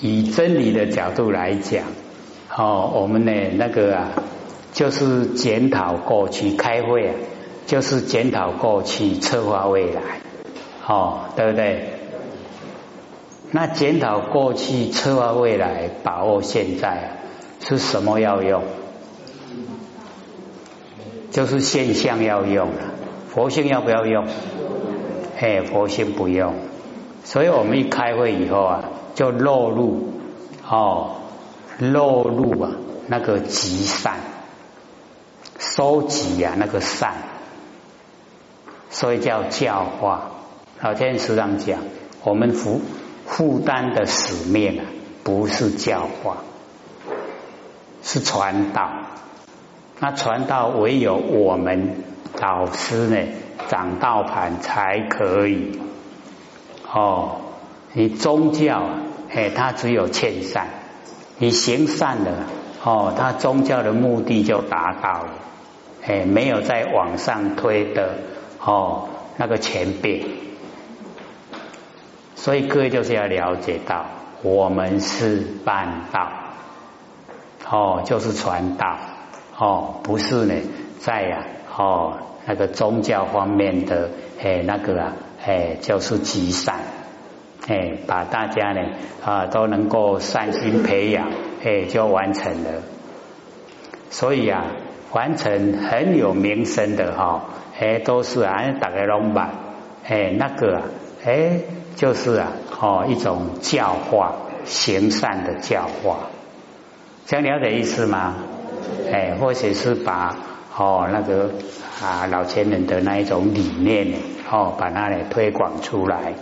以真理的角度来讲，哦，我们呢那个啊，就是检讨过去开会啊，就是检讨过去策划未来，哦，对不对？那检讨过去策划未来，把握现在啊，是什么要用？就是现象要用了，佛性要不要用？哎，佛性不用。所以我们一开会以后啊，就落入哦，落入啊那个集善，收集啊那个善，所以叫教化。老天师上讲，我们负负担的使命啊，不是教化，是传道。那传道唯有我们老师呢，掌道盘才可以。哦，你宗教哎，他只有欠善，你行善了哦，他宗教的目的就达到了，哎，没有再往上推的哦，那个前辈。所以各位就是要了解到，我们是办道，哦，就是传道，哦，不是呢，在呀，哦，那个宗教方面的哎，那个啊。哎，就是积善，哎，把大家呢啊都能够善心培养，哎，就完成了。所以啊，完成很有名声的哈，哎，都是啊，大概龙板，哎，那个哎，就是啊，哦，一种教化行善的教化，这样了解意思吗？哎，或者是把哦那个啊老前人的那一种理念呢。哦，把它呢推广出来，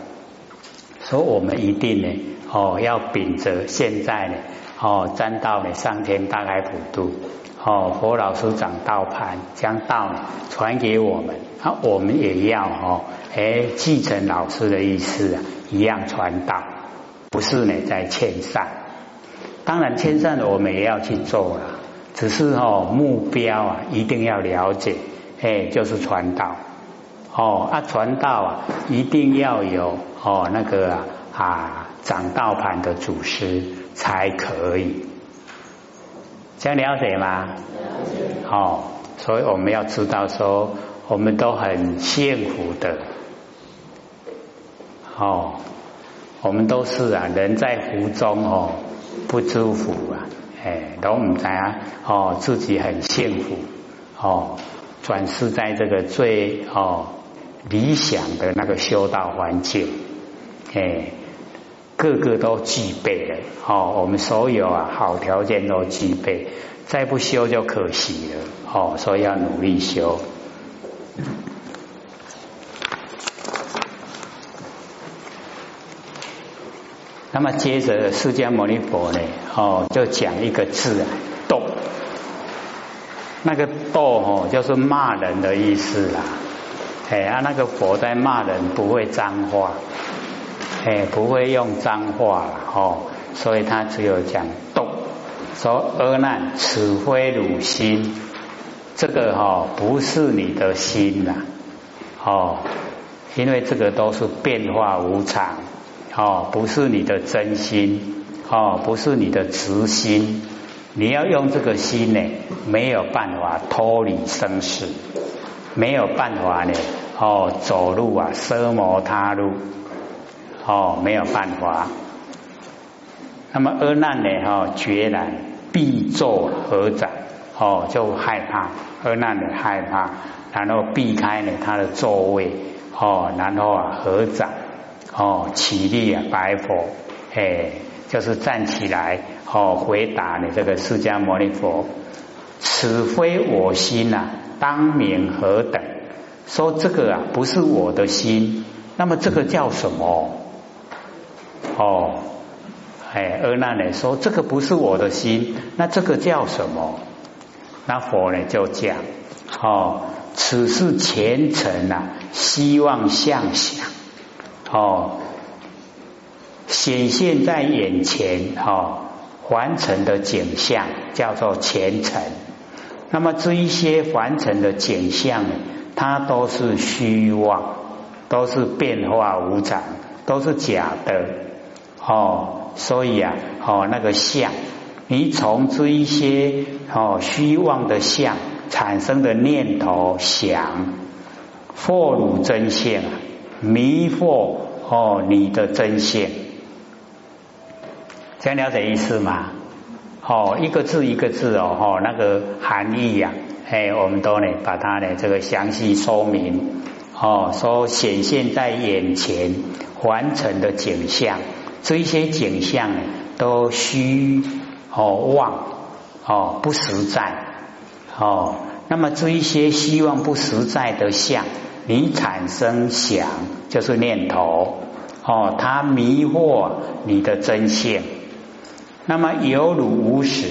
所以我们一定呢，哦，要秉着现在呢，哦，占道呢上天大开普度，哦，佛老师讲道盘，将道呢传给我们，啊，我们也要哦，哎，继承老师的意思啊，一样传道，不是呢在欠善，当然欠善的我们也要去做了，只是哦目标啊一定要了解，哎，就是传道。哦，啊，传道啊，一定要有哦那个啊啊掌道盘的祖师才可以，这样了解吗？了解。哦，所以我们要知道说，我们都很幸福的。哦，我们都是啊，人在福中哦，不知福啊，哎，都唔知啊，哦，自己很幸福，哦，转世在这个最哦。理想的那个修道环境，哎，个个都具备了。哦，我们所有啊好条件都具备，再不修就可惜了。哦，所以要努力修。那么接着释迦牟尼佛呢，哦，就讲一个字啊，斗。那个斗哦，就是骂人的意思啦。哎，啊，那个佛在骂人不会脏话，哎，不会用脏话了哦，所以他只有讲动，说阿难，此非汝心，这个哈不是你的心呐，哦，因为这个都是变化无常，哦，不是你的真心，哦，不是你的慈心，你要用这个心呢，没有办法脱离生死。没有办法呢，哦，走路啊，奢摩他路，哦，没有办法。那么阿难呢，哦，决然必坐合掌，哦，就害怕，阿难呢害怕，然后避开呢他的座位，哦，然后啊合掌，哦，起立啊白佛，哎，就是站起来，哦，回答呢这个释迦牟尼佛，此非我心呐。当名何等？说这个啊，不是我的心，那么这个叫什么？哦，哎，阿难呢说这个不是我的心，那这个叫什么？那佛呢就讲，哦，此是前尘啊，希望相想，哦，显现在眼前，哦，完成的景象叫做前尘。那么这一些凡尘的景象，它都是虚妄，都是变化无常，都是假的。哦，所以啊，哦那个相，你从这一些哦虚妄的相产生的念头想，惑汝真相，迷惑哦你的真相，这样了解意思吗？哦，一个字一个字哦，哦那个含义呀，哎，我们都呢把它呢这个详细说明。哦，说显现在眼前完成的景象，这一些景象，都虚哦妄哦不实在哦。那么这一些希望不实在的相，你产生想就是念头。哦，它迷惑你的真相。那么有如无始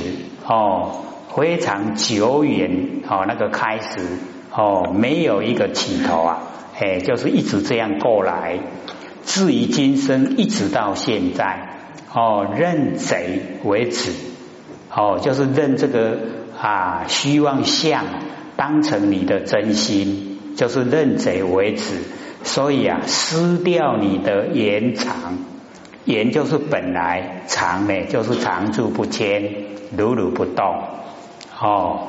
哦，非常久远哦，那个开始哦，没有一个起头。啊。哎，就是一直这样过来，至于今生一直到现在，哦，认贼为止，哦，就是认这个啊虚妄相当成你的真心，就是认贼为止。所以啊，失掉你的延长，延就是本来长呢，就是常住不迁，如如不动，哦。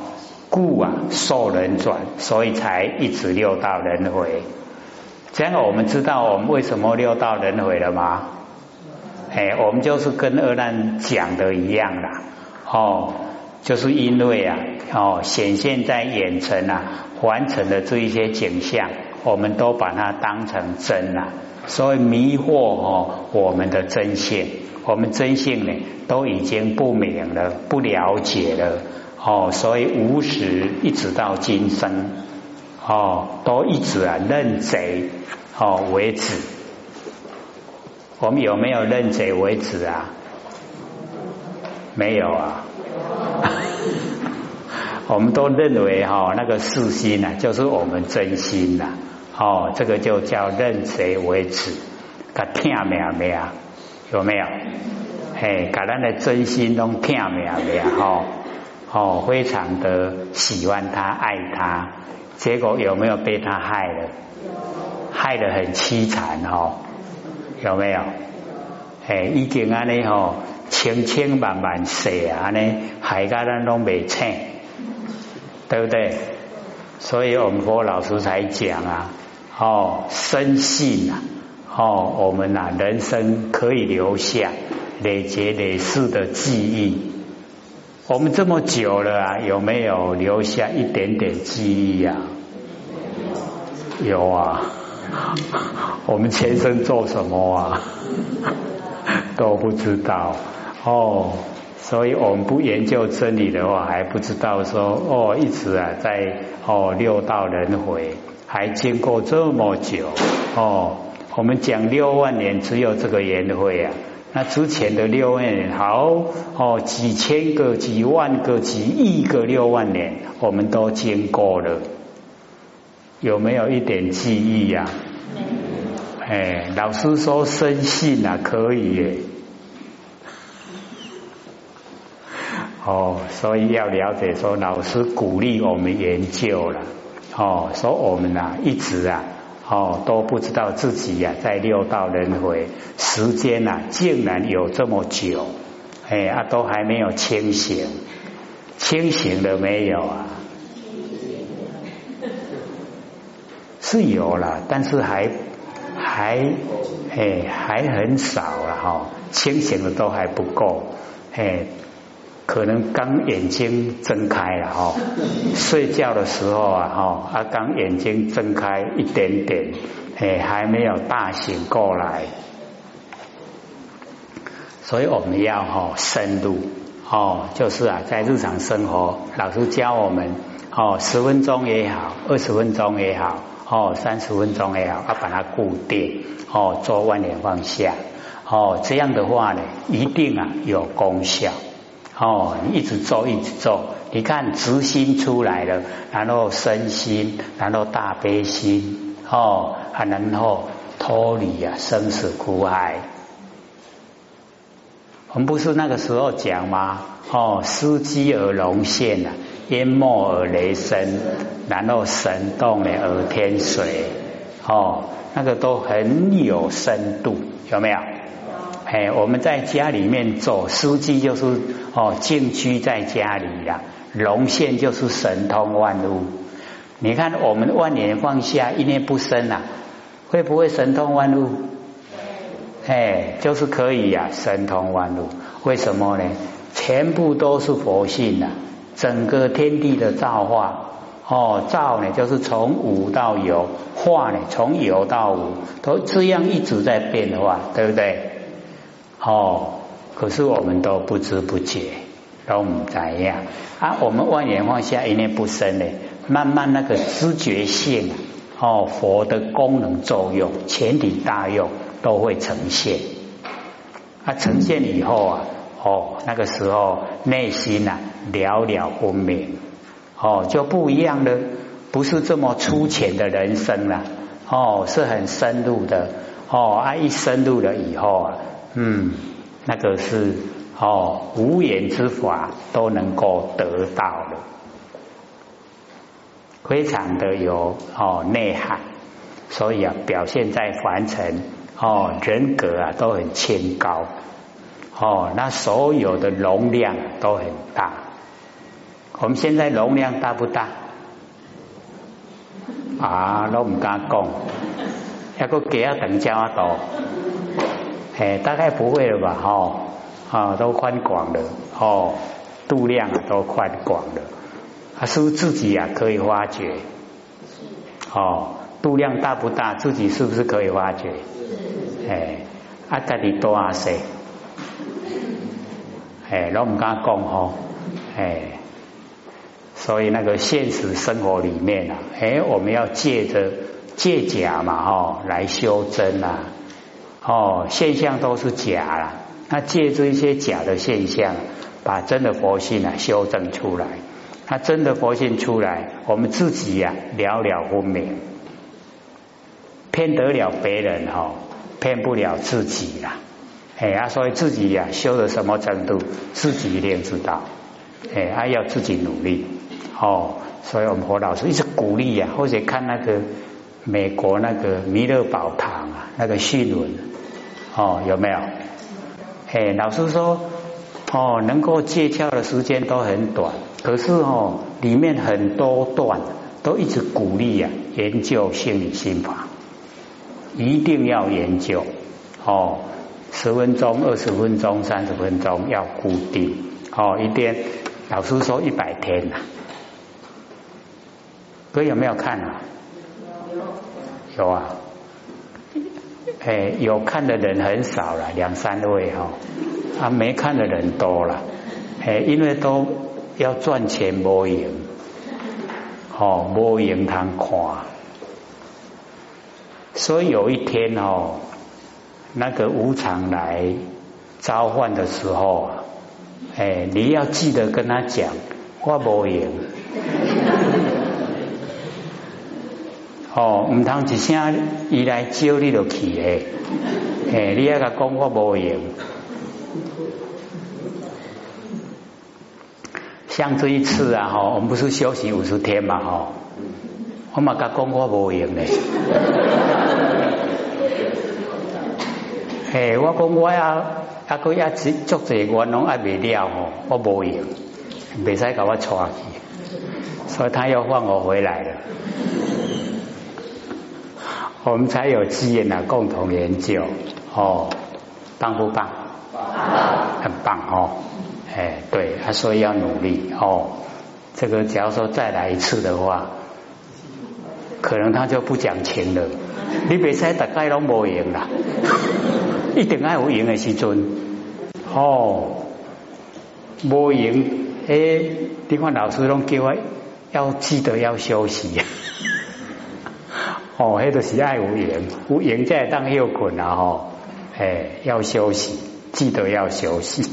故啊，受人转，所以才一直六道轮回。这样我们知道我们为什么六道轮回了吗？哎，我们就是跟二难讲的一样啦。哦，就是因为啊，哦，显现在眼前啊，完成的这一些景象，我们都把它当成真了，所以迷惑哦我们的真性，我们真性呢都已经不明了，不了解了。哦，所以无始一直到今生，哦，都一直啊认贼哦为止。我们有没有认贼为止啊？没有啊。我们都认为哈那个四心呐，就是我们真心呐。哦，这个就叫认贼为止。他听没有没有？有没有？嘿，把咱的真心都听没有没有？哈。哦，非常的喜欢他，爱他，结果有没有被他害了？害得很凄惨哦，有没有？哎，已经安尼吼，千千万万世啊，安尼害家咱拢未清，对不对？所以我们佛老师才讲啊，哦，深信啊，哦，我们啊，人生可以留下累劫累世的记忆。我们这么久了啊，有没有留下一点点记忆啊？有啊。我们前生做什么啊？都不知道哦。所以我们不研究真理的话，还不知道说哦，一直啊在哦六道轮回，还经过这么久哦。我们讲六万年，只有这个缘会啊。那之前的六万年，好哦，几千个、几万个、几亿个六万年，我们都经过了，有没有一点记忆呀？哎，老师说深信啊，可以耶。哦，所以要了解说，老师鼓励我们研究了，哦，说我们啊，一直啊。哦，都不知道自己呀，在六道轮回时间呐，竟然有这么久，哎啊，都还没有清醒，清醒了没有啊？是有了，但是还还哎还很少了哈，清醒的都还不够，哎。可能刚眼睛睁开了哈，睡觉的时候啊哈，啊刚眼睛睁开一点点，哎还没有大醒过来，所以我们要哈深入哦，就是啊在日常生活，老师教我们哦十分钟也好，二十分钟也好，哦三十分钟也好，要把它固定哦做万年放下哦，这样的话呢，一定啊有功效。哦，你一直做，一直做，你看直心出来了，然后身心，然后大悲心，哦，然后脱离啊生死苦海。我们不是那个时候讲吗？哦，司机而龙现啊，淹没而雷声，然后神动呢而天水，哦，那个都很有深度，有没有？哎，我们在家里面做书记就是哦，静居在家里呀，龙现就是神通万物。你看我们万年放下，一念不生啊，会不会神通万物？哎，就是可以呀，神通万物。为什么呢？全部都是佛性呐，整个天地的造化。哦，造呢就是从无到有，化呢从有到无，都这样一直在变化，对不对？哦，可是我们都不知不觉，都唔怎样啊？我们万年放下一念不生呢，慢慢那个知觉性哦，佛的功能作用、全体大用都会呈现。啊，呈现以后啊，哦，那个时候内心啊了了分明。哦，就不一样了，不是这么粗浅的人生了，哦，是很深入的，哦，啊，一深入了以后啊，嗯，那个是哦，无言之法都能够得到了，非常的有哦内涵，所以啊，表现在凡尘哦人格啊都很清高，哦，那所有的容量都很大。我们现在容量大不大？啊，都唔敢讲，一个几啊等加多，哎，大概不会了吧？哦，啊，都宽广了，哦，度量啊都宽广了，啊，是不是自己啊可以发掘？哦，度量大不大？自己是不是可以发掘？哎，啊，家己多啊些，哎，都唔敢讲吼，哎。所以那个现实生活里面啊，哎，我们要借着借假嘛，哈，来修真啊，哦，现象都是假了，那借这一些假的现象，把真的佛性啊修正出来，那真的佛性出来，我们自己呀了了分明，骗得了别人哈，骗不了自己啦，哎啊，所以自己呀修到什么程度，自己一定知道，哎，还要自己努力。哦，所以我们何老师一直鼓励呀，或者看那个美国那个弥勒宝堂啊，那个新闻，哦，有没有？哎，老师说，哦，能够借窍的时间都很短，可是哦，里面很多段都一直鼓励呀，研究心理心法，一定要研究哦，十分钟、二十分钟、三十分钟要固定哦，一天，老师说一百天呐。哥有没有看啊？有啊，哎，有看的人很少了，两三位哈，啊，没看的人多了，哎，因为都要赚钱无赢，哦，没赢他看，所以有一天哦，那个无常来召唤的时候，哎，你要记得跟他讲，我无赢。哦，唔通一声伊来招你就去诶，诶，你阿个讲我无用。像这一次啊，哈，我们不是休息五十天嘛，哈，我嘛甲讲我无用嘞。嘿，我讲我要阿个一直做这我拢还未了吼，我无用，未使甲我带去，所以他又放我回来了。我们才有机缘呢，共同研究哦，棒不棒？很棒哦，哎，对，他说要努力哦。这个假如说再来一次的话，可能他就不讲情了。你别使大概拢无赢啦，一定爱有赢的时阵哦，无赢哎，你看老师拢叫我要记得要休息。哦，迄就是爱无言，无言在当休困啊！吼，哎，要休息，记得要休息。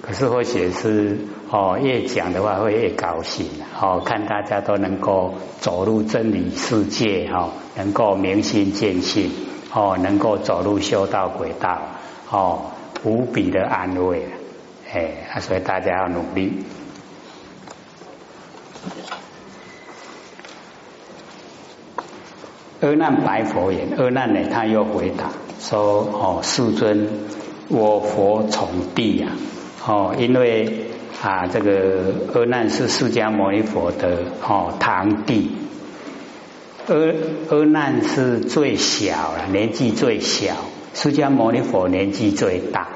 可是或许是哦，越讲的话会越高兴哦，看大家都能够走入真理世界哈，能够明心见性哦，能够走入修道轨道哦，无比的安慰哎，所以大家要努力。阿难白佛言：阿难呢，他又回答说：哦，世尊，我佛从地呀，哦，因为啊，这个阿难是释迦牟尼佛的哦堂弟，阿阿难是最小了，年纪最小，释迦牟尼佛年纪最大，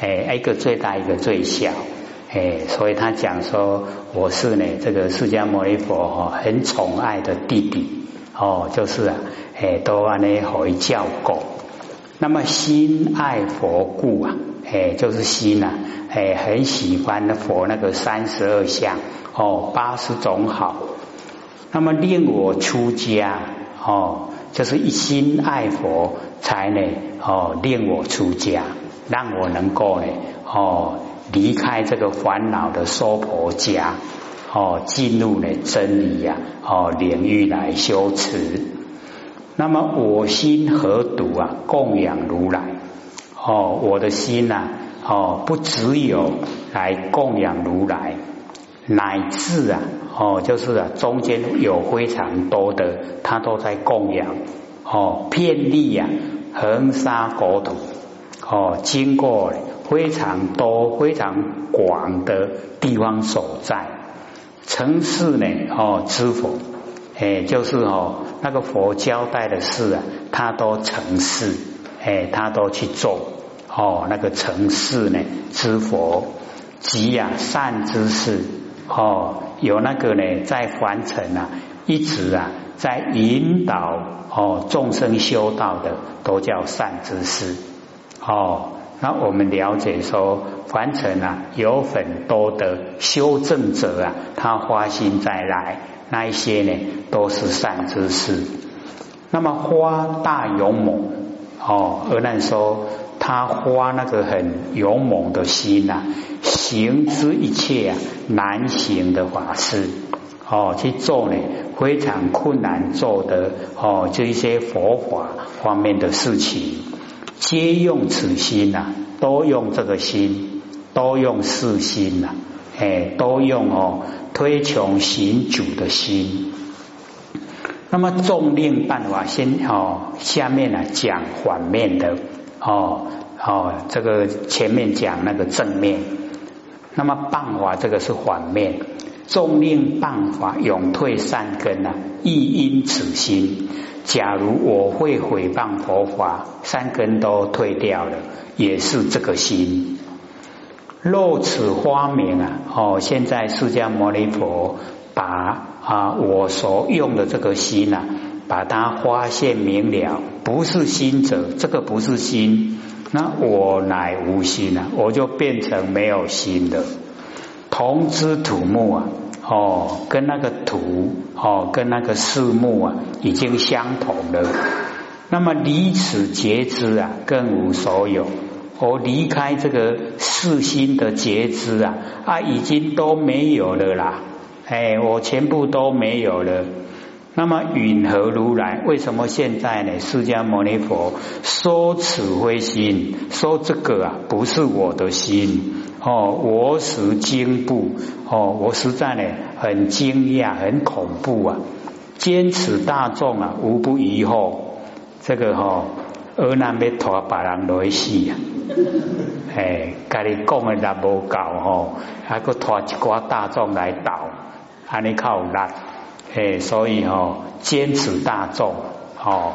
哎，一个最大，一个最小。哎，所以他讲说，我是呢这个释迦牟尼佛哦，很宠爱的弟弟。哦，就是啊，哎，都安尼回教过。那么心爱佛故啊，哎，就是心呐，哎，很喜欢佛那个三十二相哦，八十种好。那么令我出家哦，就是一心爱佛，才呢哦令我出家，让我能够呢哦。离开这个烦恼的娑婆家，哦，进入了真理呀，哦，领域来修持。那么我心何独啊？供养如来，哦，我的心呐，哦，不只有来供养如来，乃至啊，哦，就是啊，中间有非常多的，他都在供养，哦，遍地呀，横沙国土，哦，经过。非常多、非常广的地方所在，成事呢？哦，知否？哎，就是哦，那个佛交代的事啊，他都成事，哎，他都去做。哦，那个成事呢？知佛，即呀善知识。哦，有那个呢，在凡尘啊，一直啊，在引导哦众生修道的，都叫善知识。哦。那我们了解说，凡尘啊，有很多的修正者啊，他花心再来，那一些呢，都是善知识。那么花大勇猛哦，而难说他花那个很勇猛的心呐，行之一切啊难行的法事哦，去做呢非常困难做的哦，这一些佛法方面的事情。皆用此心呐，都用这个心，都用四心呐，哎，都用哦推穷行主的心。那么重令办法，先哦下面呢讲反面的哦哦，这个前面讲那个正面，那么办法这个是反面，重令办法永退善根啊，亦因此心。假如我会毁谤佛法，三根都退掉了，也是这个心。若此花明啊，哦，现在释迦牟尼佛把啊我所用的这个心呐，把它发现明了，不是心者，这个不是心，那我乃无心啊，我就变成没有心的，同之土木啊。哦，跟那个土哦，跟那个树木啊，已经相同了。那么离此截肢啊，更无所有。我离开这个四心的截肢啊，啊，已经都没有了啦。哎，我全部都没有了。那么允何如来？为什么现在呢？释迦牟尼佛说此非心，说这个啊，不是我的心。哦，我实惊怖哦，我实在呢很惊讶，很恐怖啊！坚持大众啊，无不疑惑。这个哈，阿难要拖把人来死啊！哎，家里讲的也无够吼，还个拖一寡大众来倒，安尼靠力。哎，所以哦，坚持大众哦，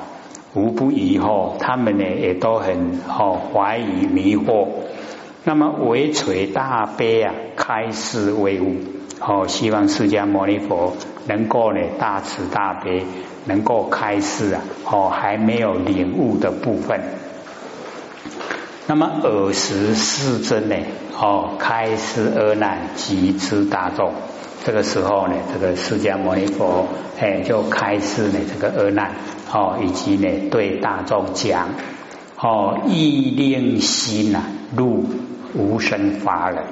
无不疑惑，他们呢也都很哦怀疑迷惑。那么唯垂大悲啊，开示为悟哦，希望释迦牟尼佛能够呢大慈大悲，能够开示啊哦，还没有领悟的部分。那么尔时世尊呢哦，开示阿难及之大众，这个时候呢，这个释迦牟尼佛哎就开示呢这个阿难哦，以及呢对大众讲哦，意令心呐入。无生法忍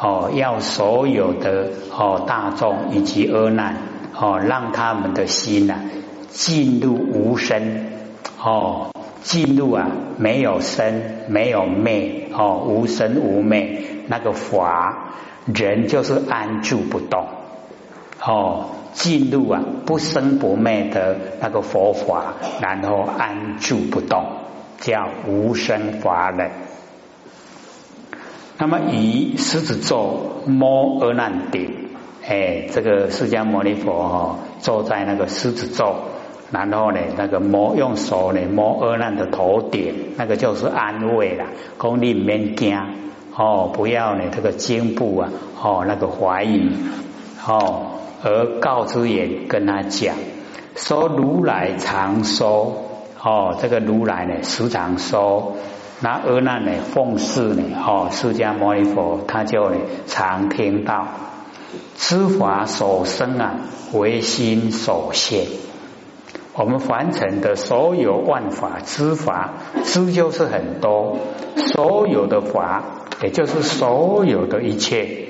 哦，要所有的哦大众以及阿难哦，让他们的心呐进入无生哦，进入啊没有生没有灭哦，无生无灭那个法人就是安住不动哦，进入啊不生不灭的那个佛法，然后安住不动，叫无生法忍。那么以狮子座摸阿难顶，哎，这个释迦牟尼佛哈坐在那个狮子座，然后呢那个摸用手呢摸阿难的头顶，那个就是安慰了，功力免惊哦，不要呢这个肩部啊哦那个怀疑哦，而告知也跟他讲说如来常说哦，这个如来呢时常说。那阿难呢？奉事呢？哦，释迦牟尼佛他就呢常听到知法所生啊，唯心所现。我们凡尘的所有万法之法，知就是很多，所有的法，也就是所有的一切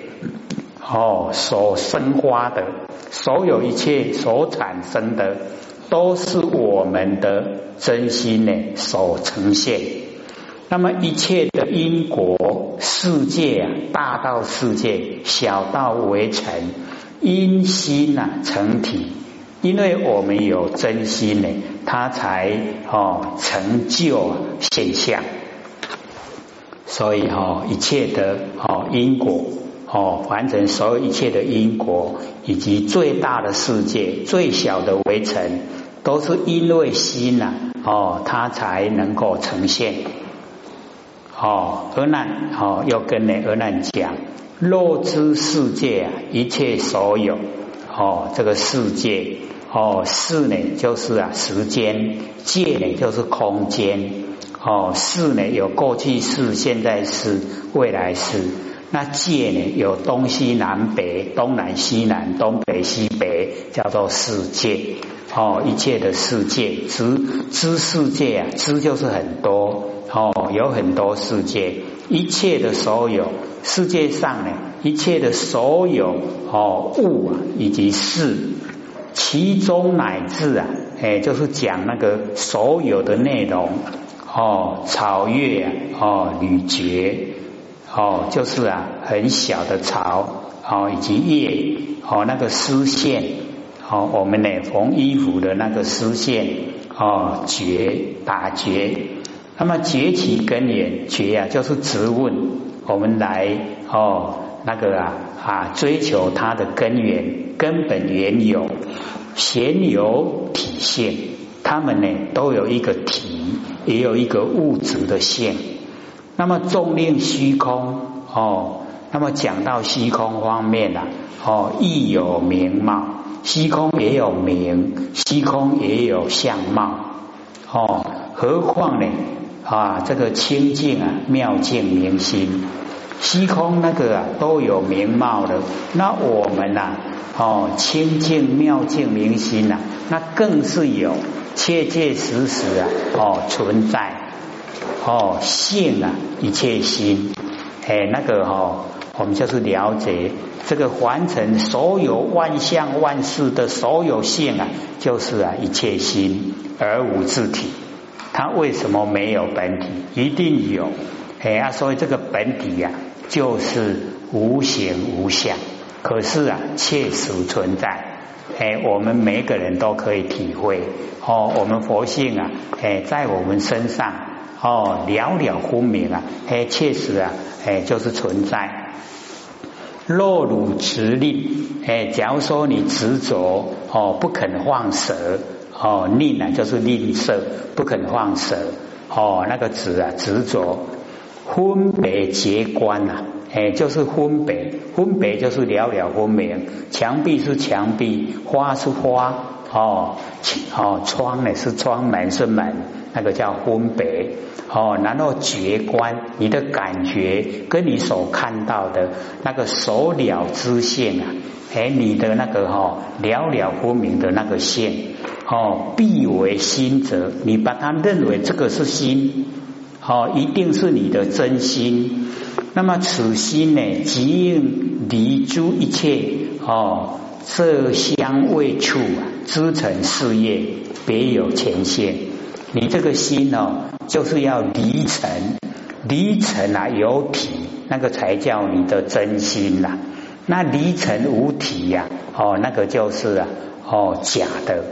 哦，所生花的，所有一切所产生的，都是我们的真心呢所呈现。那么一切的因果世界啊，大到世界，小到微尘，因心啊成体。因为我们有真心呢，它才哦成就现象。所以哈，一切的哦因果哦，完成所有一切的因果，以及最大的世界、最小的微尘，都是因为心呐哦，它才能够呈现。哦，阿难，哦，要跟呢阿难讲，若知世界啊，一切所有，哦，这个世界，哦，世呢就是啊时间，界呢就是空间，哦，世呢有过去式、现在式、未来式，那界呢有东西南北、东南西南、东北西北，叫做世界，哦，一切的世界，知知世界啊，知就是很多。哦，有很多世界，一切的所有世界上呢，一切的所有哦物啊，以及事，其中乃至啊，哎，就是讲那个所有的内容哦，草月哦，吕绝哦，就是啊，很小的草哦，以及叶哦，那个丝线哦，我们呢缝衣服的那个丝线哦，绝打结。那么崛起根源，觉啊，就是直问我们来哦，那个啊啊，追求它的根源、根本缘由、显有体现，他们呢都有一个体，也有一个物质的现。那么重令虚空哦，那么讲到虚空方面啊，哦，亦有名貌，虚空也有名，虚空也有相貌哦，何况呢？啊，这个清净啊，妙境明心，虚空那个啊，都有名貌的。那我们呐，哦，清净妙净明心呐，那更是有切切实实啊，哦，存在，哦，性啊，一切心，哎，那个哈，我们就是了解这个凡尘所有万象万事的所有性啊，就是啊，一切心而无自体。它为什么没有本体？一定有，哎呀，所以这个本体呀，就是无形无相，可是啊，确实存在，哎，我们每个人都可以体会哦。我们佛性啊，哎，在我们身上哦，了了分明啊，哎，确实啊，哎，就是存在。若汝执力，哎，假如说你执着哦，不肯放舍。哦，吝啊，就是吝啬，不肯放舍。哦，那个执啊，执着，分别结观呐，哎，就是分别，分别就是了了分明。墙壁是墙壁，花是花，哦，哦，窗呢是窗，门是门，那个叫分别。哦，然后觉观，你的感觉跟你所看到的那个所了之性啊，哎，你的那个哈了了分明的那个性。哦，必为心者，你把它认为这个是心，哦，一定是你的真心。那么此心呢，即应离诸一切哦，色香味触啊知成事业，别有前线。你这个心哦，就是要离尘，离尘啊有体，那个才叫你的真心呐。那离尘无体呀，哦，那个就是啊，哦，假的。